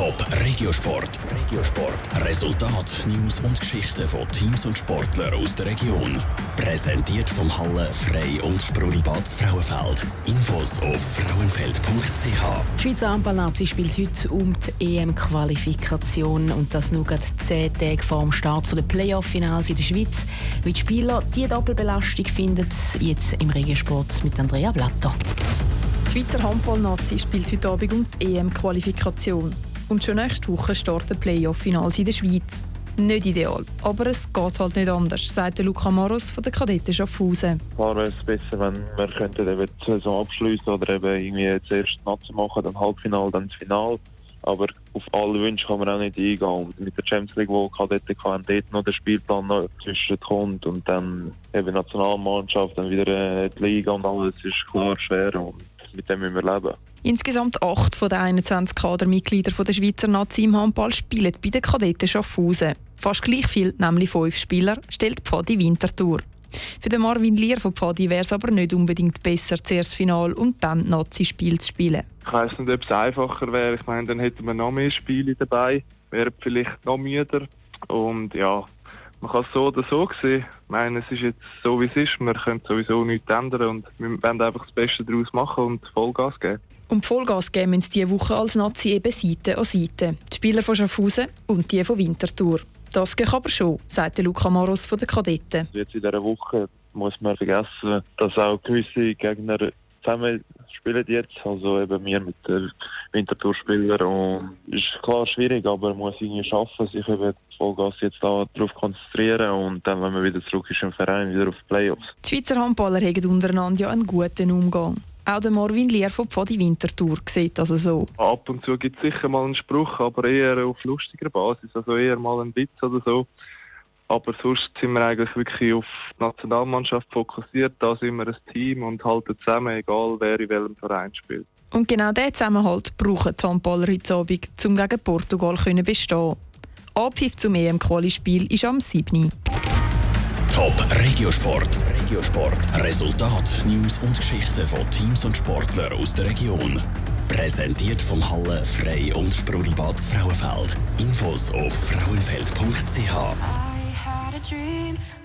Top Regiosport. Regiosport. Resultat, News und Geschichten von Teams und Sportlern aus der Region. Präsentiert vom Halle Frei und Sprudelbad Frauenfeld. Infos auf frauenfeld.ch. Die Schweizer Handballnazi spielt heute um die EM-Qualifikation und das nur gerade zehn Tage vor dem Start der Playoff-Finals in der Schweiz. Wie die Spieler diese Doppelbelastung finden, jetzt im Regiosport mit Andrea Blatter. Die Schweizer Handball-Nazi spielt heute Abend um die EM-Qualifikation. Und schon nächste Woche starten Playoff-Finals in der Schweiz. Nicht ideal, aber es geht halt nicht anders, sagt Luca Maros von der Kadetten Schaffhausen. Klar wäre es besser, wenn wir könnten eben die Saison abschließen oder eben irgendwie zuerst Nazi machen, dann Halbfinale, dann das Finale. Aber auf alle Wünsche kann man auch nicht eingehen. Und mit der Champions League, wo Kadetten kann, dort noch der Spielplan noch zwischen und dann eben Nationalmannschaft, dann wieder äh, die Liga und alles ist klar schwer. Und mit dem müssen wir leben. Insgesamt acht von den 21 Kadermitgliedern der Schweizer Nazi im Handball spielen bei den Kadetten Schaffhausen. Fast gleich viel, nämlich fünf Spieler, stellt Pfadi Winterthur. Für den Marvin Lier von Pfadi wäre es aber nicht unbedingt besser, zuerst Final und dann Nazi-Spiel zu spielen. Ich weiss nicht, ob es einfacher wäre. Ich meine, dann hätten wir noch mehr Spiele dabei, wären vielleicht noch müder. Und ja, man kann es so oder so sehen. Ich meine, es ist jetzt so, wie es ist. Wir können sowieso nichts ändern und wir wollen einfach das Beste daraus machen und Vollgas geben. Um Vollgas geben müssen diese Woche als Nazi eben Seite an Seite. Die Spieler von Schaffhausen und die von Winterthur. Das geht aber schon, sagt Luca Maros von den Kadetten. Jetzt in dieser Woche muss man vergessen, dass auch gewisse Gegner zusammen spielen jetzt, also eben wir mit den Winterthur-Spielern und ist klar schwierig, aber man muss irgendwie schaffen, sich eben Vollgas jetzt da darauf konzentrieren und dann, wenn man wieder zurück ist im Verein, wieder auf die Playoffs. Die Schweizer Handballer haben untereinander ja einen guten Umgang. Auch der Marvin Lier von Pfadi Winterthur sieht das so. Ab und zu gibt es sicher mal einen Spruch, aber eher auf lustiger Basis, also eher mal ein Witz oder so. Aber sonst sind wir eigentlich wirklich auf die Nationalmannschaft fokussiert. Da sind wir ein Team und halten zusammen, egal wer in welchem Verein spielt. Und genau diesen Zusammenhalt brauchen die Handballer heute Abend, um gegen Portugal zu bestehen. Abpfiff zum EM-Quali-Spiel ist am 7. Top Regiosport. Regiosport. Resultat, News und Geschichten von Teams und Sportlern aus der Region. Präsentiert vom Halle Frei und Sprudelbad Frauenfeld. Infos auf frauenfeld.ch. dream.